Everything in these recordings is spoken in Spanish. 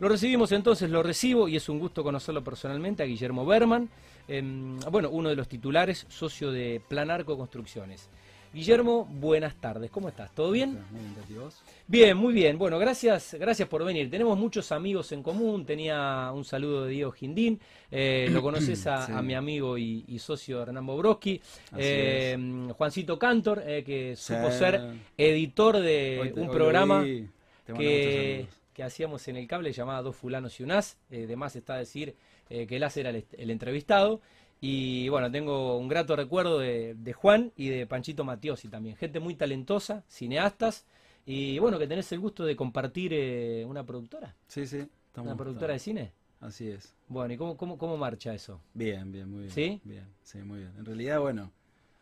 Lo recibimos entonces, lo recibo y es un gusto conocerlo personalmente a Guillermo Berman, em, bueno, uno de los titulares, socio de Planarco Construcciones. Guillermo, buenas tardes, ¿cómo estás? ¿Todo bien? Muy bien, vos? Bien, muy bien. Bueno, gracias, gracias por venir. Tenemos muchos amigos en común. Tenía un saludo de Diego Gindín. Eh, lo conoces a, Sí. a mi amigo y, y socio Hernán Bobrowski. Así Eh, Juancito Cantor, eh, que supo Sí. ser editor de te- un programa te que. Que hacíamos en el cable llamado Dos Fulanos y un As. Eh, de más está decir eh, que el As era el, entrevistado. Y bueno, tengo un grato recuerdo de, de Juan y de Panchito Matiosi también. Gente muy talentosa, cineastas. Y bueno, que tenés el gusto de compartir eh, una productora. Sí, sí. estamos- Una productora de cine. Así es. Bueno, ¿y cómo, cómo, cómo marcha eso? Bien, bien, muy bien. ¿Sí? Bien, sí, muy bien. En realidad, bueno,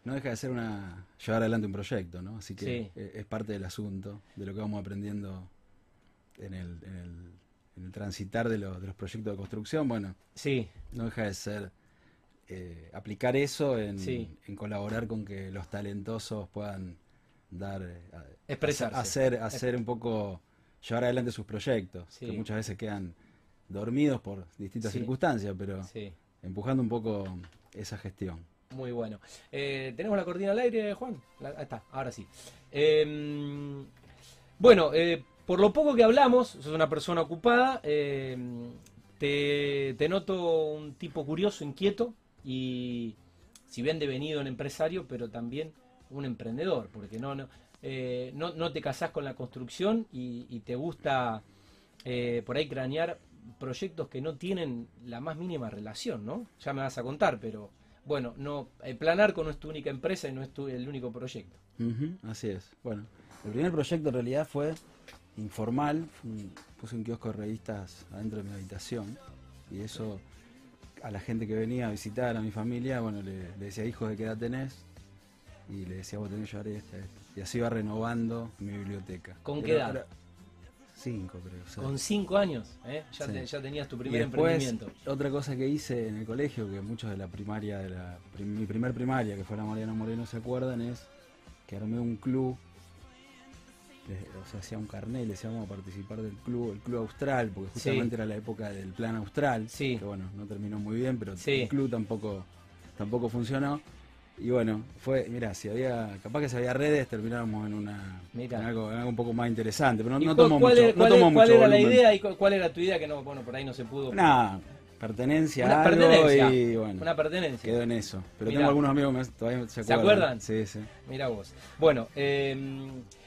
no deja de ser una llevar adelante un proyecto, ¿no? Así que Sí. eh, es parte del asunto, de lo que vamos aprendiendo en el, en el, en el transitar de, los de los proyectos de construcción. Bueno, Sí, no deja de ser eh, aplicar eso en, Sí. en colaborar con que los talentosos puedan dar eh, Expresarse. hacer hacer un poco llevar adelante sus proyectos Sí. que muchas veces quedan dormidos por distintas Sí. circunstancias pero empujando un poco esa gestión Muy bueno. Eh, ¿Tenemos la cortina al aire, Juan? La- ahí está, ahora sí. Eh, bueno, eh, por lo poco que hablamos, sos una persona ocupada, eh, te, noto un tipo curioso, inquieto y si bien devenido en empresario, pero también un emprendedor, porque no, no, eh, no, te casás con la construcción y, te gusta eh, por ahí cranear proyectos que no tienen la más mínima relación, ¿no? Ya me vas a contar, pero bueno, no, Planarco no es tu única empresa y no es tu, el único proyecto. Así es bueno el primer proyecto en realidad fue informal un- puse un kiosco de revistas adentro de mi habitación y eso a la gente que venía a visitar a mi familia bueno le, le decía hijos de qué edad tenés y le decía vos tenés que llevar esta, esta. y así iba renovando mi biblioteca ¿Con qué edad? era- cinco creo o sea. Con cinco años, ¿eh? ya, Sí. te- ya tenías tu Y primer después, emprendimiento. otra cosa que hice en el colegio, que muchos de la primaria, de la mi primer primaria, que fue la Mariano Moreno, se acuerdan, es que armé un club, o sea, hacía un carnet, y le decíamos a participar del club, el club austral, porque Sí. justamente era la época del plan austral, Sí. que bueno, no terminó muy bien, pero Sí. el club tampoco, tampoco funcionó. Y bueno, fue, mira, si había, capaz que si había redes, terminábamos en una en algo, en algo un poco más interesante, pero no, ¿Y no tomó cuál mucho, era, no cuál tomó cuál mucho era la idea y cu- cuál era tu idea que no, bueno, por ahí no se pudo. Nada, pertenencia Una a algo pertenencia, y bueno, Una pertenencia. quedó en eso. Pero Mirá. tengo algunos amigos que todavía se ¿Se acuerdan. acuerdan? Sí, sí. Mira vos. Bueno, eh,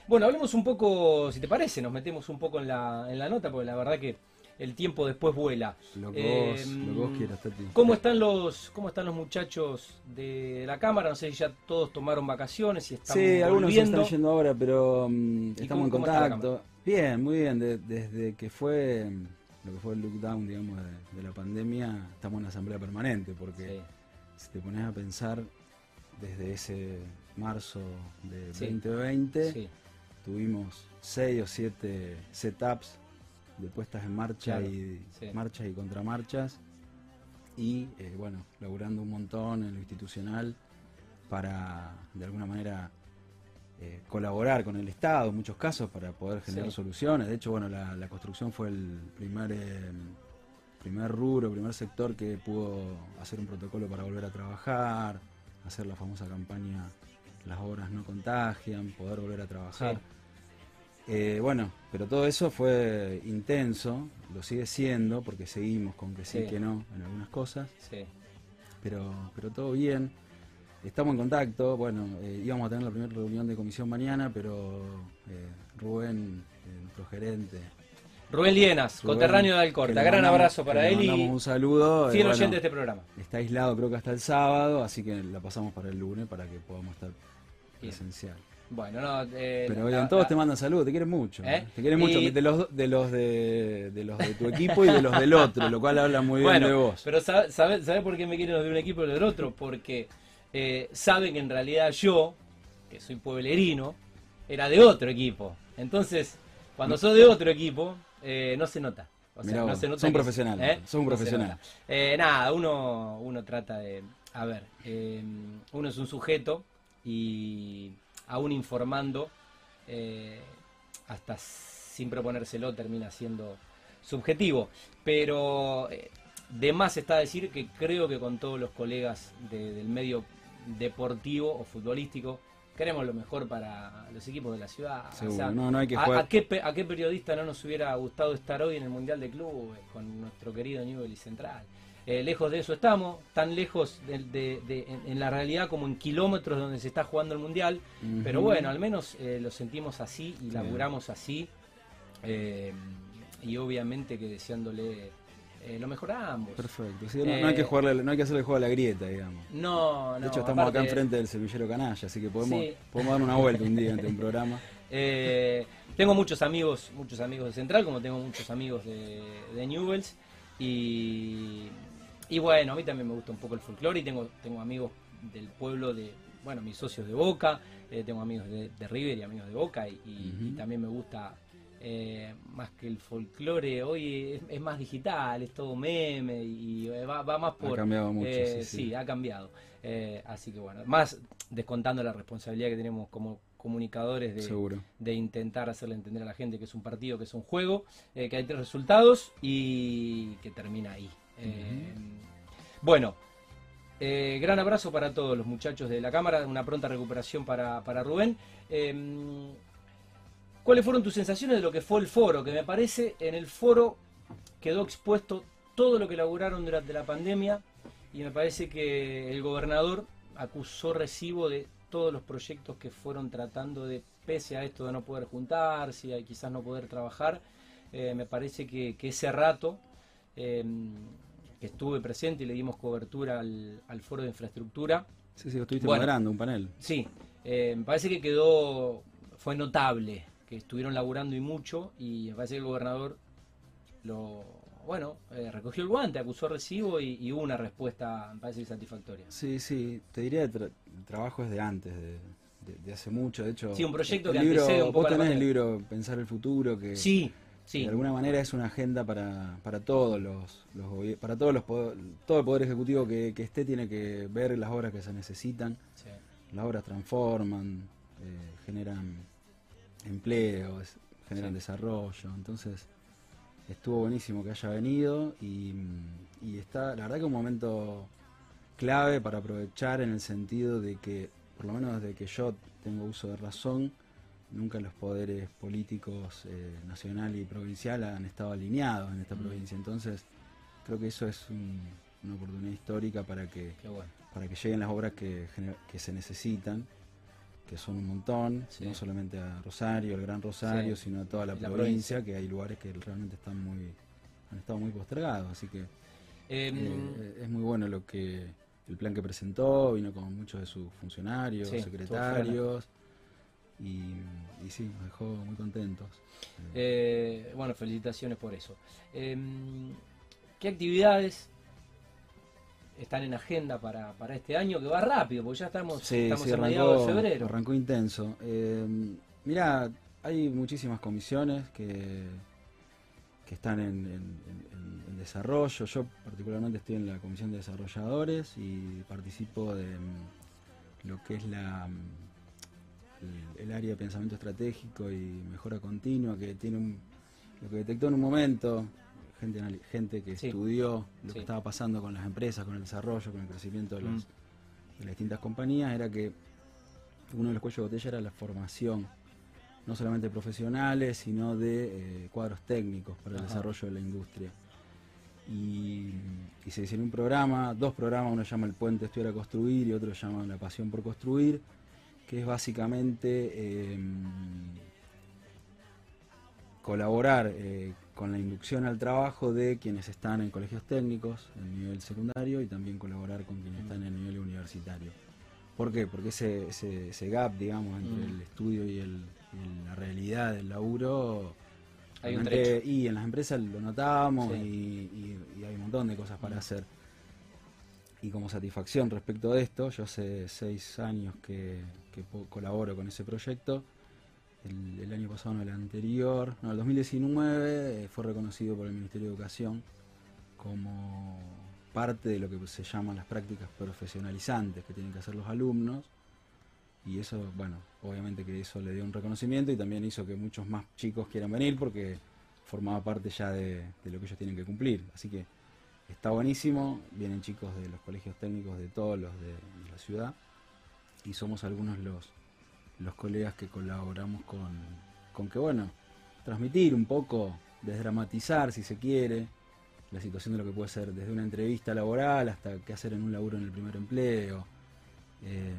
bueno, hablemos un poco, si te parece, nos metemos un poco en la, en la nota, porque la verdad que el tiempo después vuela. Lo que, Eh, vos, lo que vos quieras, Tati. ¿Cómo están los, cómo están los muchachos de la cámara? No sé si ya todos tomaron vacaciones, si están Sí, algunos se están yendo ahora, pero mm, ¿Y estamos cómo- en la contacto. Bien, muy bien. de- desde que fue mm, lo que fue el lockdown, digamos, de, de la pandemia, estamos en asamblea permanente, porque Sí, si te pones a pensar, desde ese marzo de Sí. 2020, sí, tuvimos seis o siete setups de puestas en marcha Claro, y sí. marchas y contramarchas y eh, bueno laburando un montón en lo institucional para de alguna manera eh, colaborar con el Estado en muchos casos para poder generar Sí. soluciones de hecho bueno la, la construcción fue el primer eh, primer rubro primer sector que pudo hacer un protocolo para volver a trabajar hacer la famosa campaña las obras no contagian poder volver a trabajar Sí. eh, bueno, pero todo eso fue intenso, lo sigue siendo, porque seguimos con que sí, Sí. que no en algunas cosas, sí. pero, pero todo bien. Estamos en contacto, bueno, eh, íbamos a tener la primera reunión de comisión mañana, pero eh, Rubén, nuestro gerente, Rubén Lienas, Rubén, coterráneo de Alcorta. Gran mandamos- abrazo para él y un saludo. fiel bueno, oyente de este programa. Está aislado creo que hasta el sábado, así que la pasamos para el lunes para que podamos estar. Presencial. Bueno, no, eh, Pero la- oigan, todos la- te mandan saludos, te quieren mucho. ¿Eh? Te quieren mucho de los de los de, de los de tu equipo y de los del otro, lo cual habla muy bien de vos. Pero ¿sabe, sabe, sabe por qué me quieren los de un equipo y los del otro? Porque eh, saben que en realidad yo, que soy pueblerino, era de otro equipo. Entonces, cuando sos de otro equipo, eh, no se nota. O sea, no se nota son profesionales, son No profesionales. Eh, nada, uno, uno trata de... A ver, uno es un sujeto y aún informando, eh, hasta sin proponérselo, termina siendo subjetivo. Pero eh, de más está decir que creo que con todos los colegas del medio deportivo o futbolístico, queremos lo mejor para los equipos de la ciudad. no, hay que ¿a, qué, periodista no nos hubiera gustado estar hoy en el Mundial de Clubes con nuestro querido Newell y Central? Eh, lejos de eso estamos, tan lejos de, en, la realidad como en kilómetros donde se está jugando el Mundial, pero bueno, al menos eh, lo sentimos así y laburamos así, eh, y obviamente que deseándole lo mejoramos. Perfecto. no, hay que jugarle, no hay que hacerle juego a la grieta, digamos. No, no. De hecho, estamos acá enfrente del semillero canalla, así que podemos, podemos dar una vuelta un día entre un programa. Tengo muchos amigos, muchos amigos de Central, como tengo muchos amigos de, de Newells. Y, y bueno, a mí también me gusta un poco el folclore y tengo, tengo amigos del pueblo de, bueno, mis socios de Boca, eh, tengo amigos de, River y amigos de Boca y también me gusta eh, más que el folclore, hoy es, más digital, es todo meme y eh, va, más por... Ha cambiado mucho, eh, sí, ha cambiado. así que bueno, más descontando la responsabilidad que tenemos como comunicadores de, de intentar hacerle entender a la gente que es un partido, que es un juego, que hay tres resultados y que termina ahí. Bueno, gran abrazo para todos los muchachos de la Cámara, una pronta recuperación para, para Rubén. ¿Cuáles fueron tus sensaciones de lo que fue el foro? Que me parece en el foro quedó expuesto todo lo que elaboraron durante la pandemia y me parece que el gobernador acusó recibo de todos los proyectos que fueron tratando de, pese a esto de no poder juntarse y quizás no poder trabajar, eh, me parece que, ese rato em, que estuve presente y le dimos cobertura al, foro de infraestructura. Sí, sí, estuviste moderando un panel. Sí, eh, me parece que quedó, fue notable que estuvieron laburando y mucho y me parece que el gobernador lo bueno eh, recogió el guante, acusó recibo y, hubo una respuesta me parece satisfactoria. Sí, sí, te diría que el trabajo es de antes, de, hace mucho, de hecho. Sí, un proyecto que antecede un poco Vos tenés el libro Pensar el futuro que sí, sí. de alguna manera es una agenda para, para todos los, para todos los todo el poder ejecutivo que, esté tiene que ver las obras que se necesitan. Las obras transforman, eh, generan empleo, generan desarrollo. Entonces, estuvo buenísimo que haya venido y, está, la verdad que un momento clave para aprovechar en el sentido de que, por lo menos desde que yo tengo uso de razón, nunca los poderes políticos eh, nacional y provincial han estado alineados en esta provincia. Entonces, creo que eso es una oportunidad histórica para que, para que lleguen las obras que, que se necesitan que son un montón, no solamente a Rosario, el Gran Rosario, sino a toda la, provincia, que hay lugares que realmente están muy han estado muy postergados, así que em, eh, es muy bueno lo que el plan que presentó, vino con muchos de sus funcionarios, secretarios. Y, sí, nos dejó muy contentos. Eh, bueno, felicitaciones por eso. Em, ¿Qué actividades están en agenda para, para este año, que va rápido, porque ya estamos, estamos en mediados de febrero. Arrancó intenso. Eh, mirá, hay muchísimas comisiones que, que están en, desarrollo. Yo particularmente estoy en la comisión de desarrolladores y participo de mm, lo que es la el, área de pensamiento estratégico y mejora continua, que tiene un, lo que detectó en un momento gente, gente que estudió lo que estaba pasando con las empresas, con el desarrollo, con el crecimiento de, mm. las distintas compañías, era que uno de los cuellos de botella era la formación, no solamente profesionales, sino de eh, cuadros técnicos para el desarrollo de la industria. Y, se hicieron un programa, dos programas, uno llama El Puente Estudiar a Construir y otro llama La Pasión por Construir, que es básicamente em, colaborar eh, con la inducción al trabajo de quienes están en colegios técnicos, en nivel secundario, y también colaborar con quienes están en el nivel universitario. ¿Por qué? Porque ese, ese, gap, digamos, entre el estudio y, el, la realidad del laburo... Hay un y en las empresas lo notamos y, hay un montón de cosas para hacer. Y como satisfacción respecto de esto, yo hace seis años que, colaboro con ese proyecto el, año pasado, no el anterior, no, el 2019 eh, fue reconocido por el Ministerio de Educación como parte de lo que se llaman las prácticas profesionalizantes que tienen que hacer los alumnos. Y eso, bueno, obviamente que eso le dio un reconocimiento y también hizo que muchos más chicos quieran venir porque formaba parte ya de lo que ellos tienen que cumplir. Así que está buenísimo, vienen chicos de los colegios técnicos de todos los de, la ciudad. Y somos algunos los, los colegas que colaboramos con, con que, bueno, transmitir un poco, desdramatizar si se quiere, la situación de lo que puede ser desde una entrevista laboral hasta qué hacer en un laburo en el primer empleo, eh,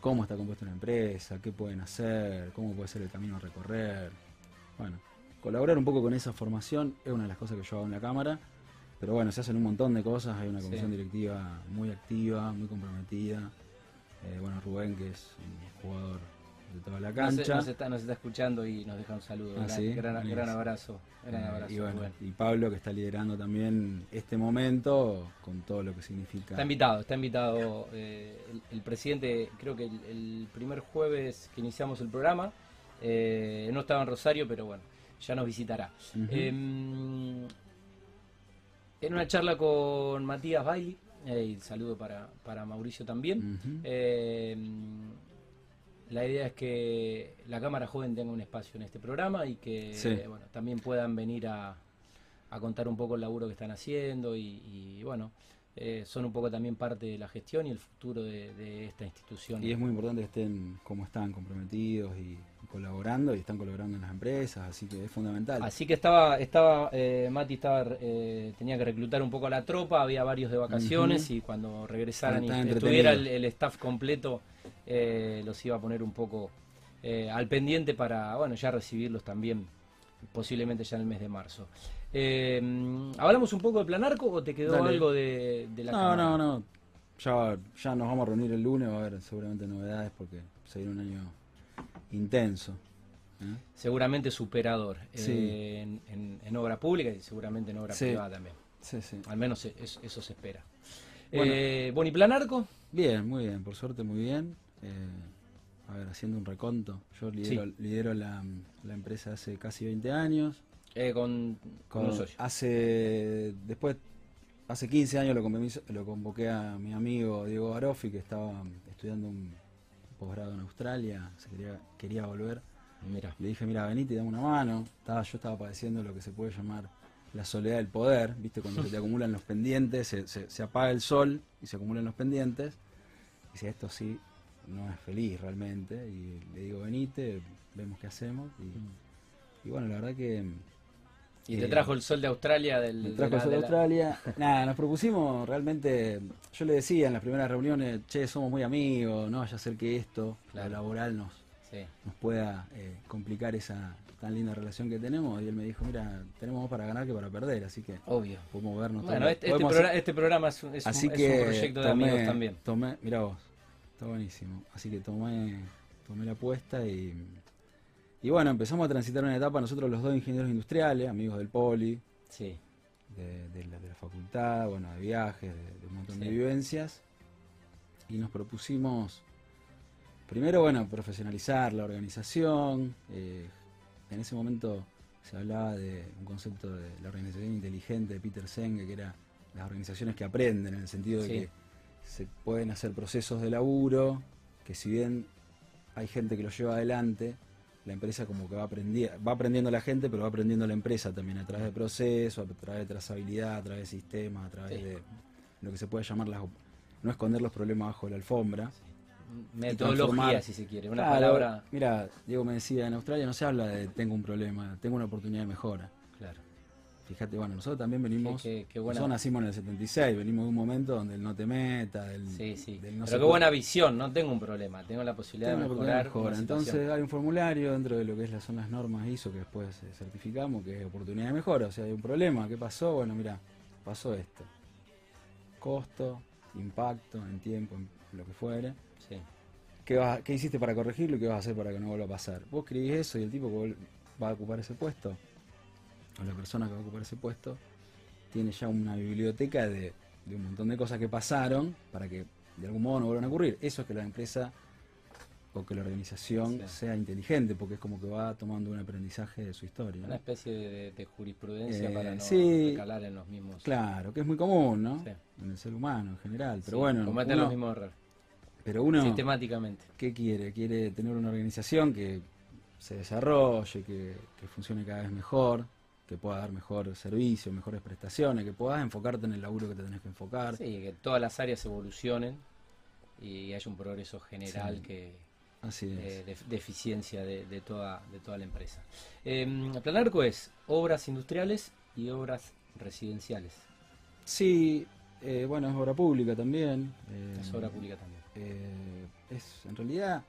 cómo está compuesta una empresa, qué pueden hacer, cómo puede ser el camino a recorrer. Bueno, colaborar un poco con esa formación es una de las cosas que yo hago en la Cámara, pero bueno, se hacen un montón de cosas, hay una comisión Sí. directiva muy activa, muy comprometida. Eh, bueno, Rubén, que es un jugador de toda la cancha. nos está, nos está escuchando y nos deja un saludo. Ah, gran, sí, gran, abrazo. Gran Eh, y, bueno, Rubén. y Pablo que está liderando también este momento con todo lo que significa. Está invitado, está invitado eh, el, el presidente, creo que el, el primer jueves que iniciamos el programa, eh, no estaba en Rosario, pero bueno, ya nos visitará. Em, en una charla con Matías Bailey, eh, y saludo para, para Mauricio también, em, la idea es que la Cámara Joven tenga un espacio en este programa y que Sí. bueno, también puedan venir a, a contar un poco el laburo que están haciendo y, y, bueno, eh, son un poco también parte de la gestión y el futuro de, de esta institución. Y es muy importante que estén como están, comprometidos y colaborando, y están colaborando en las empresas, así que es fundamental. Así que estaba, estaba eh, Mati estaba, eh, tenía que reclutar un poco a la tropa, había varios de vacaciones y cuando regresaran y estuviera el, staff completo, eh, los iba a poner un poco eh, al pendiente para, bueno, ya recibirlos también, posiblemente ya en el mes de marzo. Eh, ¿Hablamos un poco de Planarco o te quedó Dale. algo de, de la no, cámara? no, no. Ya, ya nos vamos a reunir el lunes, va a haber seguramente novedades porque se viene un año intenso. ¿eh? Seguramente superador Sí. eh, en, en- en obra pública y seguramente en obra Sí. privada también. Sí, sí. Al menos e- eso, se espera. Bueno. Eh, bueno, ¿y Planarco? Bien, muy bien, por suerte muy bien. Eh, a ver, haciendo un reconto. Yo lidero, lidero la, la empresa hace casi 20 años. Eh, con, con socio. Hace, después, hace 15 años lo convoqué, lo convoqué a mi amigo Diego Barofi, que estaba estudiando un posgrado en Australia, se quería, quería volver. Mira. Le dije, mira, venite y dame una mano. Estaba, yo estaba padeciendo lo que se puede llamar la soledad del poder, ¿viste? Cuando se te acumulan los pendientes, se, se- se apaga el sol y se acumulan los pendientes. Y dice, esto sí, no es feliz realmente. Y le digo, venite, vemos qué hacemos. Y, y bueno, la verdad que... Y eh, te trajo el sol de Australia del. me de trajo la- el sol de de la- Australia. Nada, nos propusimos realmente. Yo le decía en las primeras reuniones, che, somos muy amigos, no vaya a ser que esto, Claro. lo laboral, nos, Sí. nos pueda eh, complicar esa tan linda relación que tenemos. Y él me dijo, mira, tenemos más para ganar que para perder, así que Obvio. podemos vernos Bueno, este, este Podemos programa, este programa es, un, es un- así es que un proyecto de amigos también. Tomé, mira vos, está buenísimo. Así que tomé, tomé la apuesta y, y bueno, empezamos a transitar una etapa, nosotros los dos ingenieros industriales, amigos del Poli, Sí. de, de la, de la facultad, bueno, de viajes, de, de un montón de vivencias. Y nos propusimos, primero, bueno, profesionalizar la organización. eh, en ese momento se hablaba de un concepto de la organización inteligente de Peter Senge, que era las organizaciones que aprenden, en el sentido de Sí. que se pueden hacer procesos de laburo, que si bien hay gente que lo lleva adelante, la empresa como que va aprendiendo, va aprendiendo la gente, pero va aprendiendo la empresa también a través de procesos, a través de trazabilidad, a través de sistemas, a través Sí. de lo que se puede llamar las, no esconder los problemas bajo la alfombra. Metodología, si se quiere. Una Claro, palabra. Mira, Diego me decía, en Australia no se habla de tengo un problema, tengo una oportunidad de mejora. Claro. Fíjate, bueno, nosotros también venimos, Qué- qué- qué buena- nosotros nacimos en el 76, venimos de un momento donde el no te meta, del, Sí, sí. del no Pero qué puede- buena visión, no tengo un problema. Tengo la posibilidad Tengo de mejorar. una Entonces hay un formulario dentro de lo que es son las normas ISO que después eh, certificamos, que es oportunidad de mejora. O sea, hay un problema. ¿Qué pasó? Bueno, mira, pasó esto. Costo, impacto en tiempo, en lo que fuere. Sí. ¿Qué, vas- ¿Qué hiciste para corregirlo y qué vas a hacer para que no vuelva a pasar? Vos escribís eso y el tipo va a ocupar ese puesto, o la persona que va a ocupar ese puesto, tiene ya una biblioteca de, de un montón de cosas que pasaron para que de algún modo no vuelvan a ocurrir. Eso es que la empresa o que la organización Sí. sea inteligente, porque es como que va tomando un aprendizaje de su historia. ¿no? Una especie de, de jurisprudencia Eh, para no sí. recalar en los mismos. Claro, que es muy común, ¿no? Sí. En el ser humano en general. Pero bueno, Cometen los mismos errores. pero uno, Sistemáticamente. ¿qué quiere? Quiere tener una organización que se desarrolle, que, que funcione cada vez mejor, que pueda dar mejor servicio, mejores prestaciones, que puedas enfocarte en el laburo que te tenés que enfocar. Sí, que todas las áreas evolucionen y haya un progreso general Sí. que Así es. eh, de, de eficiencia de, de toda, de toda la empresa. Eh, Planarco es obras industriales y obras residenciales. Sí, eh, bueno, es obra pública también. eh, Es obra pública también. es en realidad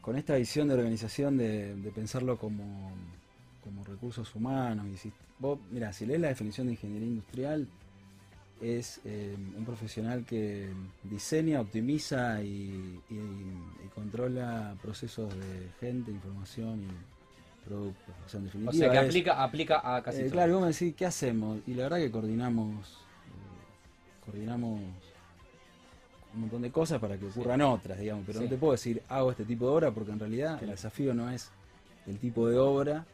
con esta visión de organización de, de pensarlo como, como recursos humanos. Y si, vos, mira, si lees la definición de ingeniería industrial, es eh, un profesional que diseña, optimiza y, y- y controla procesos de gente, información y productos. O sea, en O definitiva, sea que es- aplica, aplica a casi eh, todo. claro, y vos me decís, ¿qué hacemos? Y la verdad que coordinamos, eh, coordinamos un montón de cosas para que ocurran otras, digamos, pero Sí. no te puedo decir hago este tipo de obra porque en realidad el desafío no es el tipo de obra,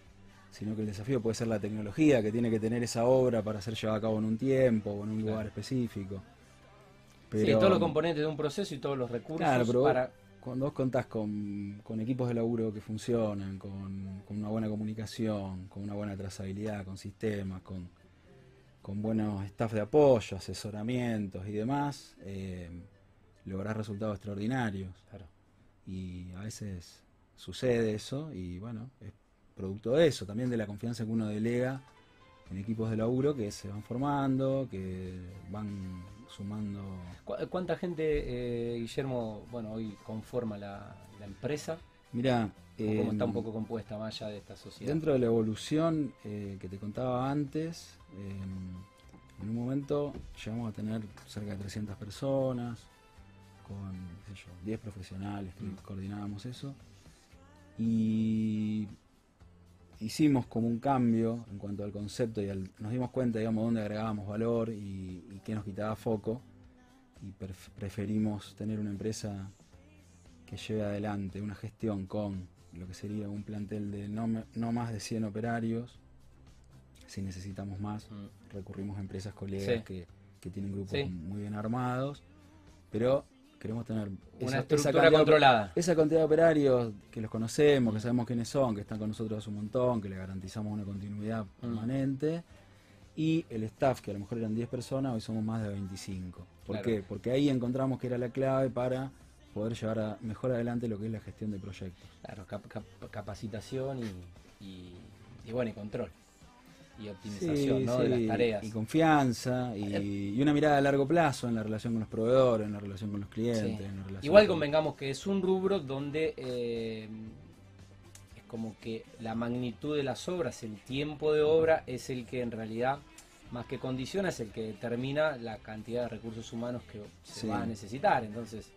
sino que el desafío puede ser la tecnología que tiene que tener esa obra para ser llevada a cabo en un tiempo o en un Claro. lugar específico. Sí, todos los componentes de un proceso y todos los recursos Claro, pero para... cuando vos contás con, con equipos de laburo que funcionan, con, con una buena comunicación, con una buena trazabilidad, con sistemas, con, con buenos staff de apoyo, asesoramientos y demás, eh, lográs resultados extraordinarios. Claro. Y a veces sucede eso y bueno, es producto de eso, también de la confianza que uno delega en equipos de laburo que se van formando, que van sumando ¿Cu- ¿Cuánta gente, eh, Guillermo, bueno, hoy conforma la, la empresa? Mira, ¿O ¿Cómo está un em, poco compuesta más allá de esta sociedad? Dentro de la evolución eh, que te contaba antes, eh, en un momento llegamos a tener cerca de 300 personas, con sé yo, 10 profesionales que Mm. coordinábamos eso. Y hicimos como un cambio en cuanto al concepto y al- nos dimos cuenta, digamos, dónde agregábamos valor y, y qué nos quitaba foco. Y pref- preferimos tener una empresa que lleve adelante una gestión con lo que sería un plantel de no, no más de 100 operarios. Si necesitamos más, Mm. recurrimos a empresas colegas Sí. que, que tienen grupos Sí. muy bien armados, pero queremos tener Una esa- esa estructura de- controlada. esa cantidad de operarios que los conocemos, que sabemos quiénes son, que están con nosotros hace un montón, que le garantizamos una continuidad Mm. permanente. Y el staff, que a lo mejor eran 10 personas, hoy somos más de 25. ¿Por Claro. qué? Porque ahí encontramos que era la clave para poder llevar a- mejor adelante lo que es la gestión de proyectos. Claro, cap- cap- capacitación y, y, y bueno, y control. Y optimización Sí, ¿no? de las tareas. Y confianza y, y una mirada a largo plazo en la relación con los proveedores, en la relación con los clientes. Sí. en la relación Igual con- convengamos que es un rubro donde eh, es como que la magnitud de las obras, el tiempo de obra es el que en realidad, más que condiciona, es el que determina la cantidad de recursos humanos que se va a necesitar. Entonces, eh,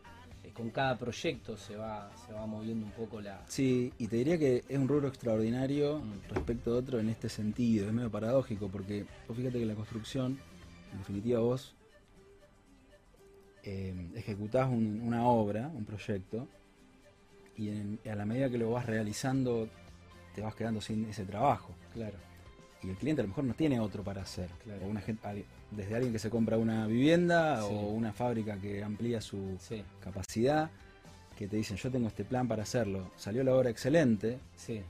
con cada proyecto se va, se va moviendo un poco la... Sí, y te diría que es un rubro extraordinario Mm. respecto a otro en este sentido. Es medio paradójico porque vos fíjate que la construcción, en definitiva vos eh, ejecutás un- una obra, un proyecto, y en- a la medida que lo vas realizando te vas quedando sin ese trabajo. Claro, Y el cliente a lo mejor no tiene otro para hacer. Claro. O una gen- al- desde alguien que se compra una vivienda Sí. o una fábrica que amplía su sí, capacidad, que te dicen yo tengo este plan para hacerlo. Salió la obra excelente, sí,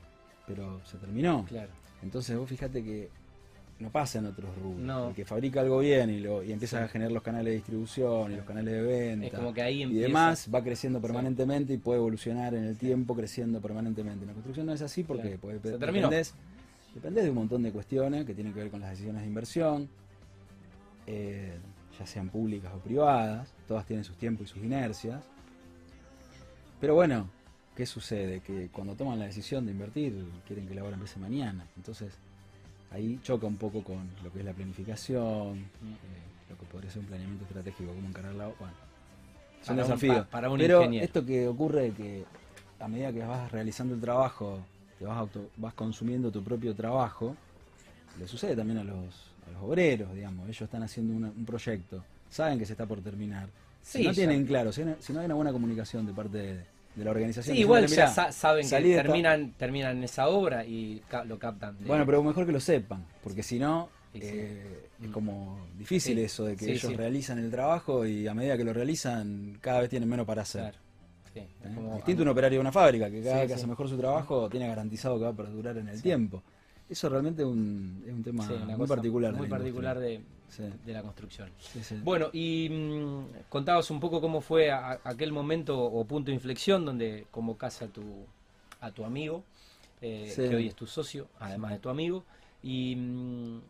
pero se terminó. claro. Entonces vos fíjate que no pasa en otros rubros. No. El que fabrica algo bien y, lo, y empieza Sí. a generar los canales de distribución y los canales de venta Es como que ahí y empieza... demás, va creciendo permanentemente y puede evolucionar en el tiempo creciendo permanentemente. En la construcción no es así porque Claro. terminó. dependés, dependés de un montón de cuestiones que tienen que ver con las decisiones de inversión, eh, ya sean públicas o privadas, todas tienen sus tiempos y sus inercias. Pero bueno, ¿qué sucede? Que cuando toman la decisión de invertir, quieren que la obra empiece mañana. Entonces, ahí choca un poco con lo que es la planificación, eh, lo que podría ser un planeamiento estratégico, cómo encarar la obra. Bueno, Para un- desafíos. pa- para un Pero ingeniero. esto que ocurre es que a medida que vas realizando el trabajo, te vas, auto- vas consumiendo tu propio trabajo, le sucede también a los, a los obreros, digamos. Ellos están haciendo una- un proyecto, saben que se está por terminar. Sí, si no ya- tienen claro, si no, si no hay una buena comunicación de parte de, de la organización. Sí, igual ya "Mirá, sa- saben que esta- terminan, esa obra y ca- lo captan. de- Bueno, pero mejor que lo sepan, porque si no, Sí, sí. eh, es como difícil Sí, eso de que ellos realizan el trabajo y a medida que lo realizan, cada vez tienen menos para hacer. Claro. ¿eh? como- Distinto a un operario de una fábrica, que cada vez que hace mejor su trabajo tiene garantizado que va a perdurar en el tiempo. Eso realmente es un, es un tema sí, muy particular. Muy la particular de. Sí, de la construcción. sí. Bueno, y mm, contabas un poco cómo fue a- aquel momento o punto de inflexión donde convocás a tu, a tu amigo, eh, que hoy es tu socio, además de tu amigo, y mm,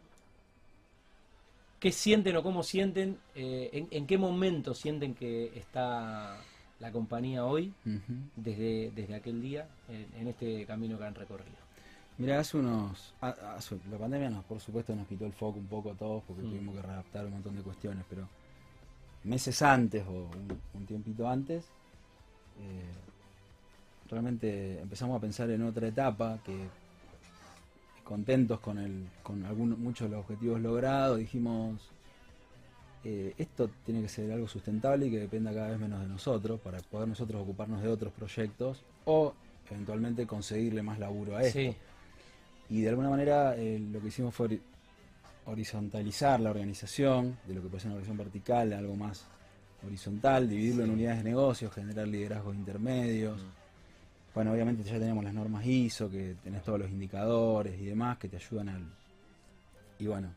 qué sienten o cómo sienten, eh, en, en qué momento sienten que está la compañía hoy, desde, desde aquel día, en, en este camino que han recorrido. Mira, hace unos. a- hace- la pandemia, nos, por supuesto, nos quitó el foco un poco a todos porque Mm. tuvimos que readaptar un montón de cuestiones, pero meses antes o un, un tiempito antes, eh, realmente empezamos a pensar en otra etapa que contentos con el con algunos muchos de los objetivos logrados dijimos eh, esto tiene que ser algo sustentable y que dependa cada vez menos de nosotros para poder nosotros ocuparnos de otros proyectos o eventualmente conseguirle más laburo a esto Sí, y de alguna manera eh, lo que hicimos fue hori- horizontalizar la organización, de lo que puede ser una organización vertical a algo más horizontal, dividirlo en unidades de negocios, generar liderazgos intermedios. Bueno, obviamente ya tenemos las normas ISO, que tenés todos los indicadores y demás que te ayudan al... Y bueno,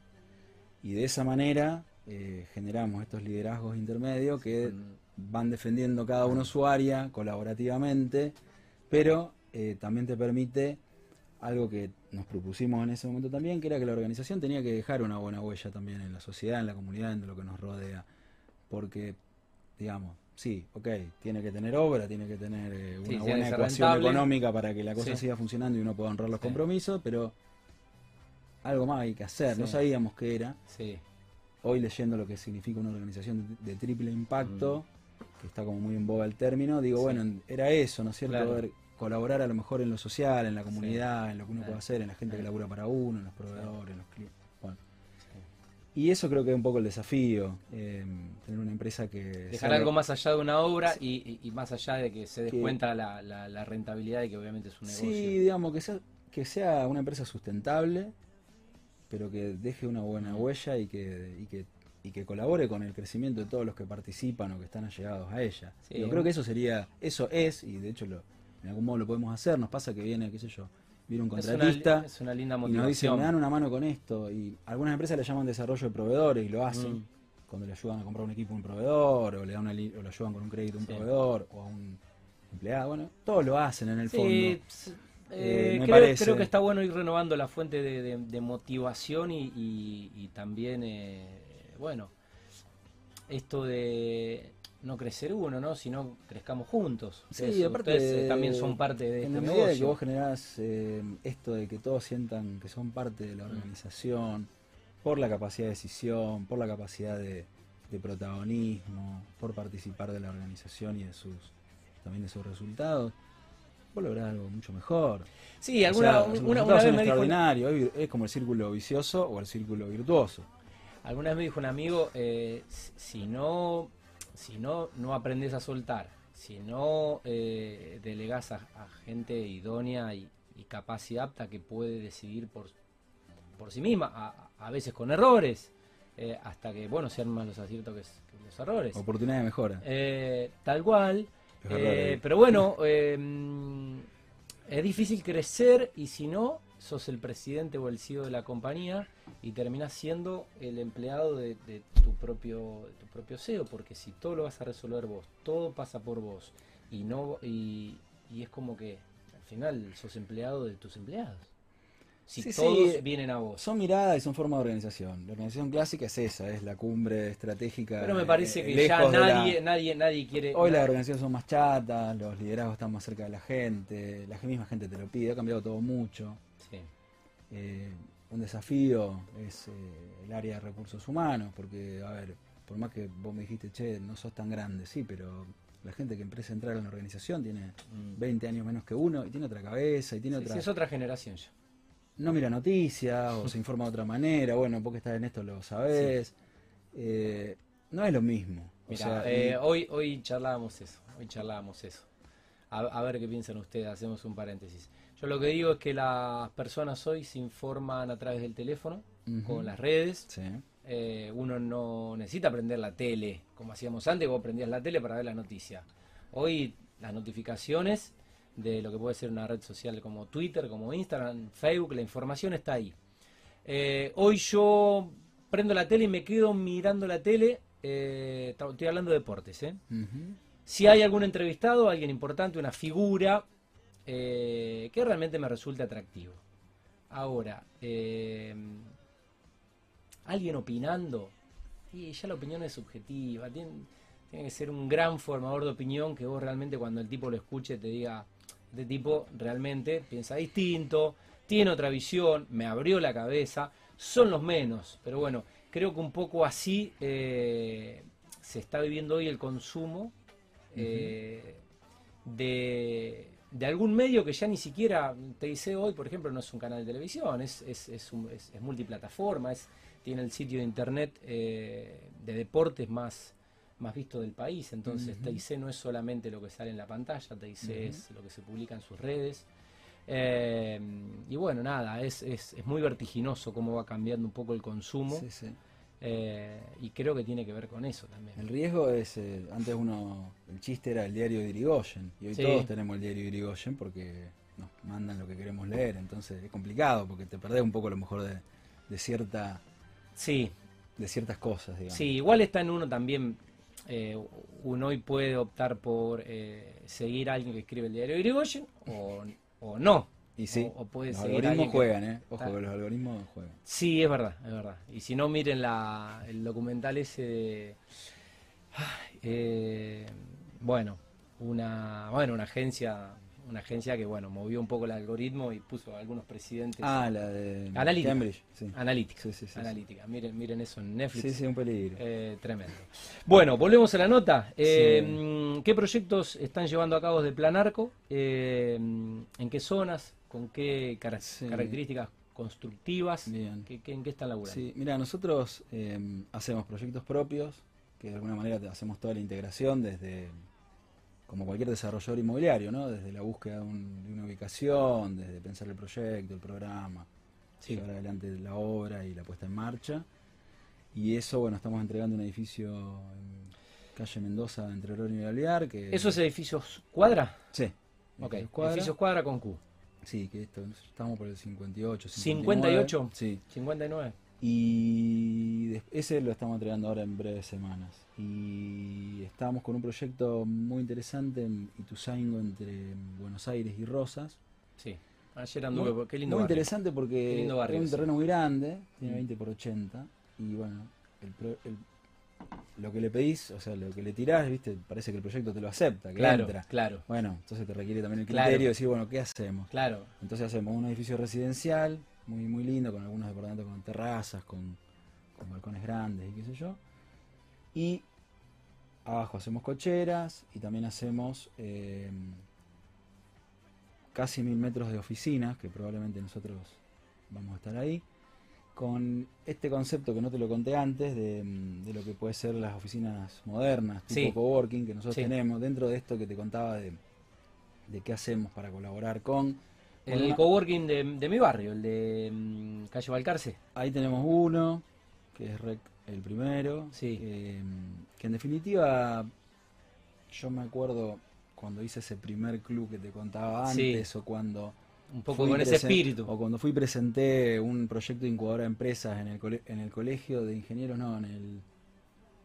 y de esa manera eh, generamos estos liderazgos intermedios que Mm, van defendiendo cada uno su área colaborativamente, pero eh, también te permite algo que nos propusimos en ese momento también, que era que la organización tenía que dejar una buena huella también en la sociedad, en la comunidad, en lo que nos rodea. Porque, digamos, sí, ok, tiene que tener obra, tiene que tener eh, una Sí, buena ecuación rentable. económica para que la cosa Sí. siga funcionando y uno pueda honrar los Sí. compromisos, pero algo más hay que hacer, no sabíamos qué era hoy leyendo lo que significa una organización de, triple impacto, Mm. que está como muy en boga el término, digo, bueno, era eso, ¿no es cierto? Claro. Ver- colaborar a lo mejor en lo social, en la Sí. comunidad, en lo que uno Sí. puede hacer, en la gente que labura para uno, en los proveedores, en los clientes. Bueno. Y eso creo que es un poco el desafío, eh, tener una empresa que... Dejar algo más allá de una obra y, y- y más allá de que se Que- descuenta la, la, la rentabilidad y que obviamente es un negocio. Sí, digamos, que sea, que sea una empresa sustentable, pero que deje una buena huella y que, y que y que colabore con el crecimiento de todos los que participan o que están allegados a ella. Sí. Yo creo que eso sería, eso es, y de hecho lo, en algún modo lo podemos hacer, nos pasa que viene, qué sé yo, viene un es, una, contratista es una linda y nos dice, me dan una mano con esto, y algunas empresas le llaman desarrollo de proveedores y lo hacen, Mm. cuando le ayudan a comprar un equipo a un proveedor, o le dan una li- o lo ayudan con un crédito a un Sí. proveedor, o a un empleado, bueno, todos lo hacen en el Sí, fondo. Eh, eh, me creo, parece. creo que está bueno ir renovando la fuente de, de- de motivación y, y- y también, eh, bueno, esto de no crecer uno, ¿no? Sino crezcamos juntos. Sí, Eso, aparte ustedes, eh, también son parte de en este la medida de que negocio. vos generás eh, esto de que todos sientan que son parte de la Mm. organización, por la capacidad de decisión, por la capacidad de, de protagonismo, por participar de la organización y de sus también de sus resultados, vos lográs algo mucho mejor. Sí, O alguna, sea, una, una vez me dijo, extraordinarios, es como el círculo vicioso o el círculo virtuoso. alguna vez me dijo un amigo, eh, si no, si no, no aprendes a soltar, si no eh, delegás a, a gente idónea y, y capaz y apta que puede decidir por, por sí misma, a, a veces con errores, eh, hasta que, bueno, sean más los aciertos que, los errores. Oportunidad de mejora. Eh, tal cual. Eh, eh. pero bueno, es difícil crecer y si no, sos el presidente o el CEO de la compañía y terminás siendo el empleado de, de tu propio de tu propio CEO, porque si todo lo vas a resolver vos, todo pasa por vos y no y, y es como que al final sos empleado de tus empleados. Si Sí, sí, todos vienen a vos. Son miradas y son formas de organización. La organización clásica es esa, es la cumbre estratégica. Pero me eh, parece que ya la- nadie, nadie, nadie quiere. Hoy las organizaciones son más chatas, los liderazgos están más cerca de la gente, la misma gente te lo pide, ha cambiado todo mucho. Eh, un desafío es eh, el área de recursos humanos, porque, a ver, por más que vos me dijiste, che, no sos tan grande, sí, pero la gente que empieza a entrar en la organización tiene Mm. 20 años menos que uno y tiene otra cabeza y tiene Sí, otra... sí, es otra generación ya. no mira noticias o se informa de otra manera, bueno, porque estás en esto lo sabés. Eh, no es lo mismo. O Mira, sea, eh, y- hoy, hoy charlábamos eso, hoy charlábamos eso. A, a ver qué piensan ustedes, hacemos un paréntesis. Yo lo que digo es que las personas hoy se informan a través del teléfono, con las redes. Sí. Eh, uno no necesita prender la tele, como hacíamos antes, vos prendías la tele para ver la noticia. Hoy las notificaciones de lo que puede ser una red social como Twitter, como Instagram, Facebook, la información está ahí. Eh, hoy yo prendo la tele y me quedo mirando la tele, eh, estoy hablando de deportes, ¿eh? Ujú. Si hay algún entrevistado, alguien importante, una figura eh, que realmente me resulte atractivo. Ahora, eh, alguien opinando, y ya la opinión es subjetiva, tiene, tiene que ser un gran formador de opinión que vos realmente cuando el tipo lo escuche te diga, este tipo realmente piensa distinto, tiene otra visión, me abrió la cabeza, son los menos, pero bueno, creo que un poco así eh, se está viviendo hoy el consumo eh, de, de algún medio que ya ni siquiera te dice hoy, por ejemplo, no es un canal de televisión, es, es, es, un- es- multiplataforma, es, tiene el sitio de internet eh, de deportes más, más visto del país. Entonces, Ujú. TIC no es solamente lo que sale en la pantalla, TIC Ujú. es lo que se publica en sus redes. Eh, y bueno, nada, es, es, es muy vertiginoso cómo va cambiando un poco el consumo. Sí, sí. Eh, y creo que tiene que ver con eso también. El riesgo es, eh, antes uno, el chiste era el diario de Irigoyen, y hoy Sí. todos tenemos el diario de Irigoyen porque nos mandan lo que queremos leer, entonces es complicado porque te perdés un poco a lo mejor de, de cierta Sí, de ciertas cosas, digamos. Sí, igual está en uno también. eh, uno hoy puede optar por eh, seguir a alguien que escribe el diario de Irigoyen o, o no. Y sí, O, o puede los algoritmos que- juegan, ¿eh? Ojo, Ah. los algoritmos juegan. Sí, es verdad, es verdad. Y si no, miren la, el documental ese de. ay, eh, bueno, una, bueno, una agencia. Una agencia que bueno movió un poco el algoritmo y puso a algunos presidentes Ah, la de. Cambridge, sí. analítica. Miren, miren eso en Netflix. Sí, sí, un peligro. Eh, tremendo. Bueno, volvemos a la nota. Eh, mm, ¿Qué proyectos están llevando a cabo de Planarco? Eh, ¿En qué zonas? ¿Con qué características constructivas? Bien. ¿Qué, qué- ¿En qué están laburando? Sí, mira, nosotros eh, hacemos proyectos propios, que de alguna manera hacemos toda la integración desde, como cualquier desarrollador inmobiliario, ¿no? Desde la búsqueda de, un- de una ubicación, desde pensar el proyecto, el programa, Sí. llevar adelante la obra y la puesta en marcha. Y eso, bueno, estamos entregando un edificio en calle Mendoza, entre Oroño y Alvear, que... ¿Esos edificios cuadra? Sí. Ok, edificios cuadra. edificios cuadra con Q. Sí, que esto, estamos por el 58, 58. 59. Sí. 59. Y ese lo estamos entregando ahora en breves semanas. Y estamos con un proyecto muy interesante en Ituzaingo entre Buenos Aires y Rosas. Sí. Ayer anduve, Muy, qué lindo muy barrio. interesante porque lindo barrio es un terreno muy grande, tiene Mm. 20 por 80. Y bueno, el el- lo que le pedís, o sea, lo que le tirás, viste, parece que el proyecto te lo acepta, que Claro, entra. claro, Bueno, entonces te requiere también el Claro. criterio de decir, bueno, ¿qué hacemos? claro. Entonces hacemos un edificio residencial muy muy lindo, con algunos departamentos con terrazas, con, con balcones grandes y qué sé yo. Y abajo hacemos cocheras y también hacemos eh, casi mil metros de oficinas, que probablemente nosotros vamos a estar ahí, con este concepto que no te lo conté antes, de, de lo que puede ser las oficinas modernas, tipo Sí. coworking, que nosotros Sí. tenemos, dentro de esto que te contaba de, de qué hacemos para colaborar con... El coworking de, de mi barrio, el de mm, Calle Valcarce. Ahí tenemos uno, que es rec- el primero. Sí. eh, que en definitiva, yo me acuerdo cuando hice ese primer club que te contaba Sí. antes, o cuando. Un poco con ese espíritu. O cuando fui y presenté un proyecto de incubadora de empresas en el, en el colegio de ingenieros, no, en el,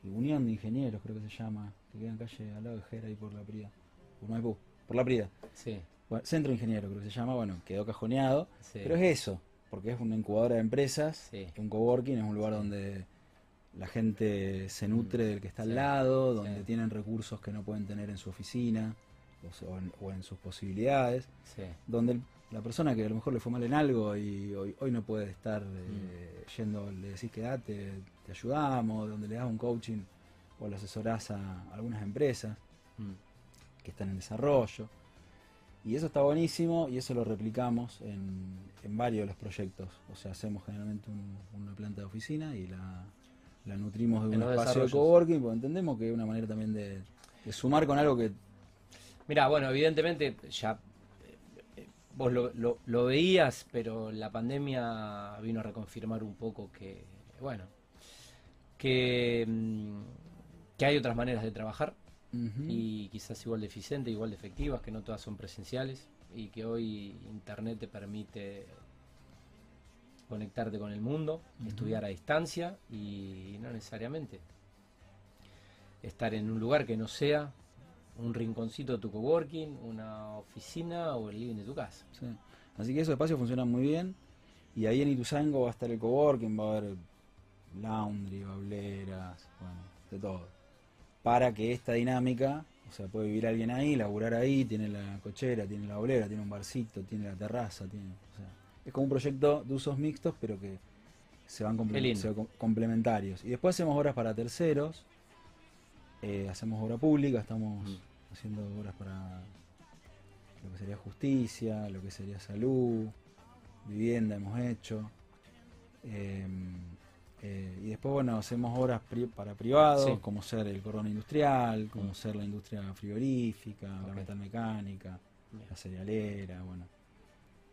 el Unión de Ingenieros, creo que se llama, que queda en calle al lado de Jera, ahí por la Prida. Por Maipú, por la Prida. Sí, Bueno, Centro Ingeniero, creo que se llama, bueno, quedó cajoneado. sí. Pero es eso, porque es una incubadora de empresas, Sí. un coworking es un lugar donde la gente se nutre del que está al lado, donde tienen recursos que no pueden tener en su oficina o, en, o en sus posibilidades, donde el- la persona que a lo mejor le fue mal en algo y hoy, hoy no puede estar eh, Mm. yendo, le decís quedate, te ayudamos, donde le das un coaching o le asesorás a algunas empresas Mm. que están en desarrollo. Y eso está buenísimo y eso lo replicamos en, en varios de los proyectos. O sea, hacemos generalmente un- una planta de oficina y la, la nutrimos de En un espacio de coworking, porque entendemos que es una manera también de, de sumar con algo que... Mira, bueno, evidentemente ya eh, eh, vos lo, lo- lo veías, pero la pandemia vino a reconfirmar un poco que, bueno, que, mm, que hay otras maneras de trabajar, Y quizás igual de eficientes, igual de efectivas, que no todas son presenciales y que hoy Internet te permite conectarte con el mundo, estudiar a distancia y no necesariamente estar en un lugar que no sea un rinconcito de tu coworking, una oficina o el living de tu casa. Sí. Así que esos espacios funcionan muy bien. Y ahí en Ituzaingo va a estar el coworking, va a haber laundry, bableras, bueno, de todo. Para que esta dinámica, o sea, puede vivir alguien ahí, laburar ahí, tiene la cochera, tiene la bablera, tiene un barcito, tiene la terraza, tiene, o sea, es como un proyecto de usos mixtos, pero que se van se van complementarios. Y después hacemos obras para terceros, eh, hacemos obra pública, estamos Mm. haciendo obras para lo que sería justicia, lo que sería salud, vivienda hemos hecho. Eh, eh, y después, bueno, hacemos obras pri- para privados, Sí. como ser el cordón industrial, como Mm. ser la industria frigorífica, la metalmecánica, Bien. la cerealera, bueno.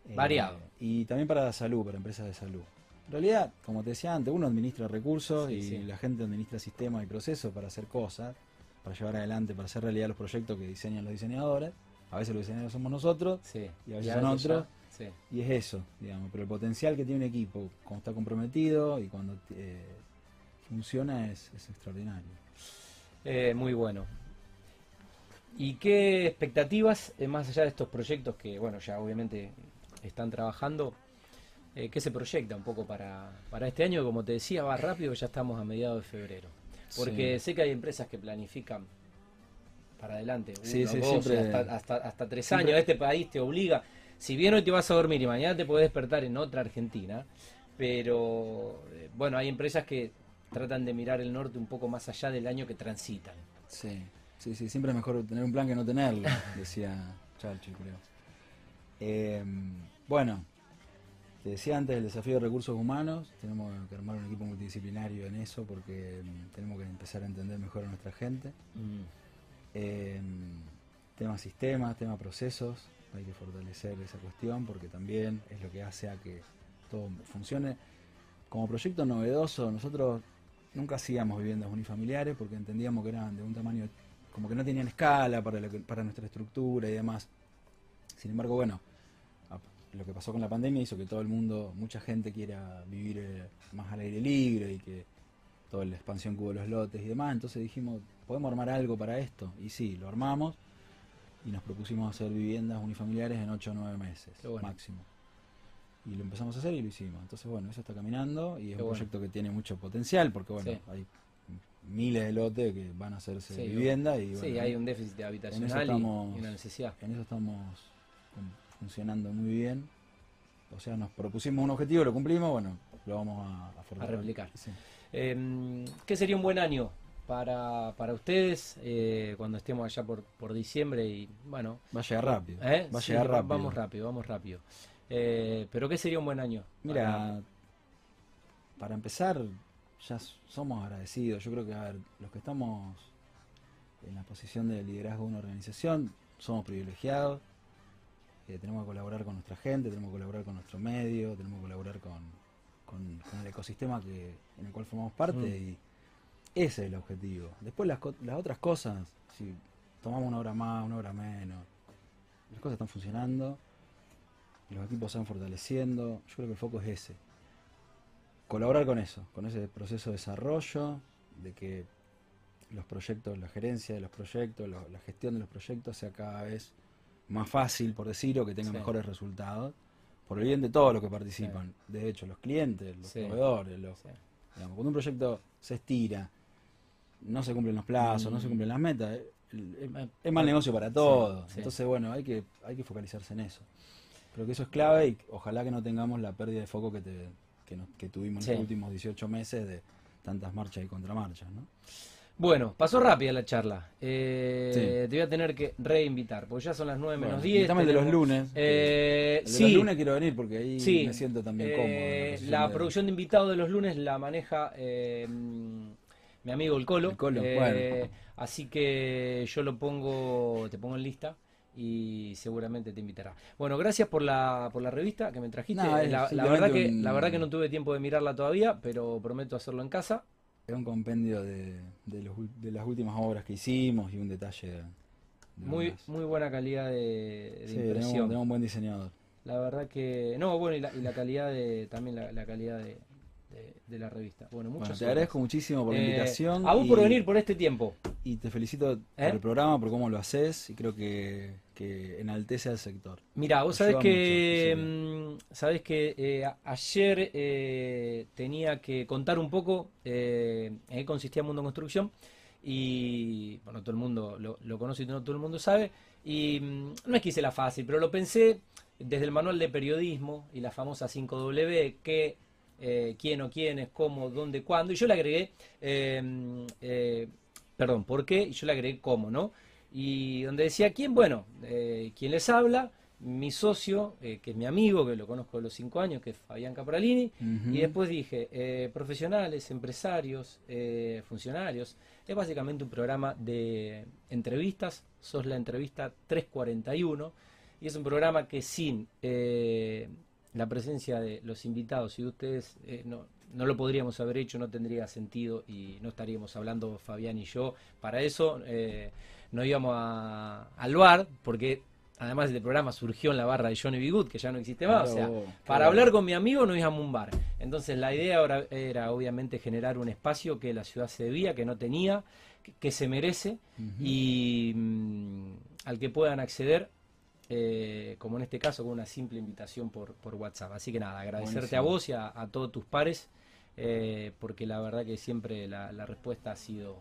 Eh, Variado. Y también para la salud, para empresas de salud. En realidad, como te decía antes, uno administra recursos Sí, y sí. la gente administra sistemas y procesos para hacer cosas, para llevar adelante, para hacer realidad los proyectos que diseñan los diseñadores. A veces los diseñadores somos nosotros. Y a veces Ya son eso ya- otros. Sí. y es eso, digamos. Pero el potencial que tiene un equipo cuando está comprometido y cuando eh, funciona es, es extraordinario. Eh, muy bueno. ¿Y qué expectativas, eh, más allá de estos proyectos que, bueno, ya obviamente están trabajando, eh, qué se proyecta un poco para, para este año? Como te decía, va rápido, ya estamos a mediados de febrero. Porque Sí. sé que hay empresas que planifican para adelante, Sí, uno, sí, dos, siempre- hasta, hasta, hasta tres siempre- años. Este país te obliga, si bien hoy te vas a dormir y mañana te puedes despertar en otra Argentina, pero eh, bueno, hay empresas que tratan de mirar el norte un poco más allá del año que transitan. Sí, sí, sí, siempre es mejor tener un plan que no tenerlo, decía Chalchi, creo. Eh, bueno, te decía antes el desafío de recursos humanos, tenemos que armar un equipo multidisciplinario en eso porque mm, tenemos que empezar a entender mejor a nuestra gente. Eh, tema sistemas, tema procesos, hay que fortalecer esa cuestión porque también es lo que hace a que todo funcione. Como proyecto novedoso, nosotros nunca hacíamos viviendas unifamiliares porque entendíamos que eran de un tamaño como que no tenían escala para, nuestra estructura y demás. Sin embargo, bueno, lo que pasó con la pandemia hizo que todo el mundo, mucha gente quiera vivir eh, más al aire libre y que toda la expansión que hubo los lotes y demás. Entonces dijimos, ¿podemos armar algo para esto? Y sí, lo armamos y nos propusimos hacer viviendas unifamiliares en 8 o 9 meses bueno. máximo. Y lo empezamos a hacer y lo hicimos. Entonces, bueno, eso está caminando y es Qué un bueno. proyecto que tiene mucho potencial porque, bueno, Sí. hay miles de lotes que van a hacerse Sí, vivienda y, sí, bueno, hay un déficit habitacional y- estamos- y una necesidad. en eso estamos funcionando muy bien. O sea, nos propusimos un objetivo, lo cumplimos, bueno, lo vamos a, a fortalecer. replicar. Sí. Eh, ¿Qué sería un buen año para, para ustedes eh, cuando estemos allá por, por diciembre? Y bueno, Va a llegar rápido. ¿eh? Va a Sí, llegar rápido. Vamos rápido, vamos rápido. Eh, ¿Pero qué sería un buen año? Mira, para empezar, ya somos agradecidos. Yo creo que, a ver, los que estamos en la posición de liderazgo de una organización, somos privilegiados. Eh, tenemos que colaborar con nuestra gente, tenemos que colaborar con nuestro medio, tenemos que colaborar con, con- con el ecosistema que, en el cual formamos parte Mm. y ese es el objetivo. Después las, las otras cosas, si tomamos una hora más, una hora menos, las cosas están funcionando, los equipos se van fortaleciendo, yo creo que el foco es ese. Colaborar con eso, con ese proceso de desarrollo, de que los proyectos, la gerencia de los proyectos, lo- la gestión de los proyectos sea cada vez más fácil, por decir, o que tenga Sí. mejores resultados, por el bien de todos los que participan. De hecho, los clientes, los Sí. proveedores, los, digamos, cuando un proyecto se estira, no se cumplen los plazos, no se Mm. cumplen las metas, el- Eh, es mal negocio para todos. sí. Entonces, bueno, hay que, hay que focalizarse en eso. Creo que eso es clave y ojalá que no tengamos la pérdida de foco que, te- que, nos- que tuvimos en los últimos 18 meses de tantas marchas y contramarchas, ¿no? Bueno, pasó rápida la charla. Eh, Sí. Te voy a tener que reinvitar, porque ya son las 9 menos Bueno, 10. invítame el de los tenemos- lunes. Eh, el de sí, los lunes quiero venir porque ahí Sí. me siento también Eh, cómodo. la posición la de- producción de invitados de los lunes la maneja mi amigo el Colo. El Colo, Eh, bueno. Así que yo lo pongo, te pongo en lista y seguramente te invitará. Bueno, gracias por la, por la revista que me trajiste. No, la, verdad que, un- la verdad que no tuve tiempo de mirarla todavía, pero prometo hacerlo en casa. Es un compendio de, de, los ul- de las últimas obras que hicimos y un detalle. de- de Muy, muy buena calidad de, Sí, tenemos, impresión. tenemos un buen diseñador. La verdad que. No, bueno, y la, y la calidad de. También la, la calidad de, de- de la revista. Bueno, muchas Bueno, te agradezco muchísimo por la invitación. A vos y- por venir por este tiempo. Y te felicito ¿Eh? por el programa, por cómo lo haces y creo que, que enaltece al sector. Mira, vos sabés Ayuda que. mucho, mm, sabés que eh, ayer eh, tenía que contar un poco eh, en qué consistía Mundo Construcción. Y bueno, todo el mundo lo, lo conoce y no todo el mundo sabe. Y mm, no es que hice la fácil, pero lo pensé desde el manual de periodismo y la famosa 5W, qué, eh, quién o quiénes, cómo, dónde, cuándo. Y yo le agregué, eh, eh, perdón, por qué, y yo le agregué cómo, ¿no? Y donde decía quién, bueno, eh, quién les habla, mi socio, que es mi amigo, que lo conozco de los cinco años, que es Fabián Capralini. Y después dije, profesionales, empresarios, funcionarios. Es básicamente un programa de entrevistas. Sos la entrevista 341. Y es un programa que sin eh, la presencia de los invitados y de ustedes eh, no, no lo podríamos haber hecho, no tendría sentido y no estaríamos hablando Fabián y yo. Para eso eh, nos íbamos a- al bar, porque además del programa surgió en la barra de Johnny B. Good, que ya no existe más. o sea, Claro, para hablar con mi amigo nos íbamos a un bar. Entonces la idea ahora era obviamente generar un espacio que la ciudad se debía, que no tenía, que, que se merece y mm, al que puedan acceder, eh, como en este caso, con una simple invitación por, por WhatsApp. Así que nada, agradecerte a vos y a, a todos tus pares, eh, porque la verdad que siempre la, la respuesta ha sido,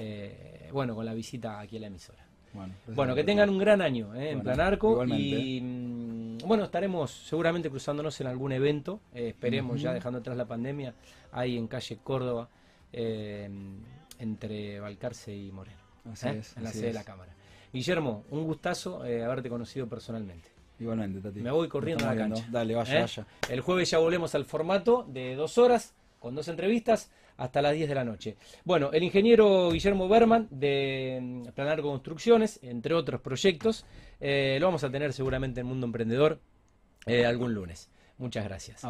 eh, bueno, con la visita aquí a la emisora. Bueno, Bueno, que tengan un gran año en Plan Arco y mm, bueno, estaremos seguramente cruzándonos en algún evento, esperemos ya dejando atrás la pandemia, ahí en calle Córdoba, entre Balcarce y Moreno, Así es, en la así sede de la Cámara. Guillermo, un gustazo eh, haberte conocido personalmente. Igualmente, Tati. Me voy corriendo a la cancha. Dale, vaya, ¿Eh? vaya. El jueves ya volvemos al formato de dos horas, con dos entrevistas, hasta las 10 de la noche. Bueno, el ingeniero Guillermo Berman de mm, Planar Construcciones, entre otros proyectos, eh, lo vamos a tener seguramente en Mundo Emprendedor eh, algún lunes. Muchas gracias.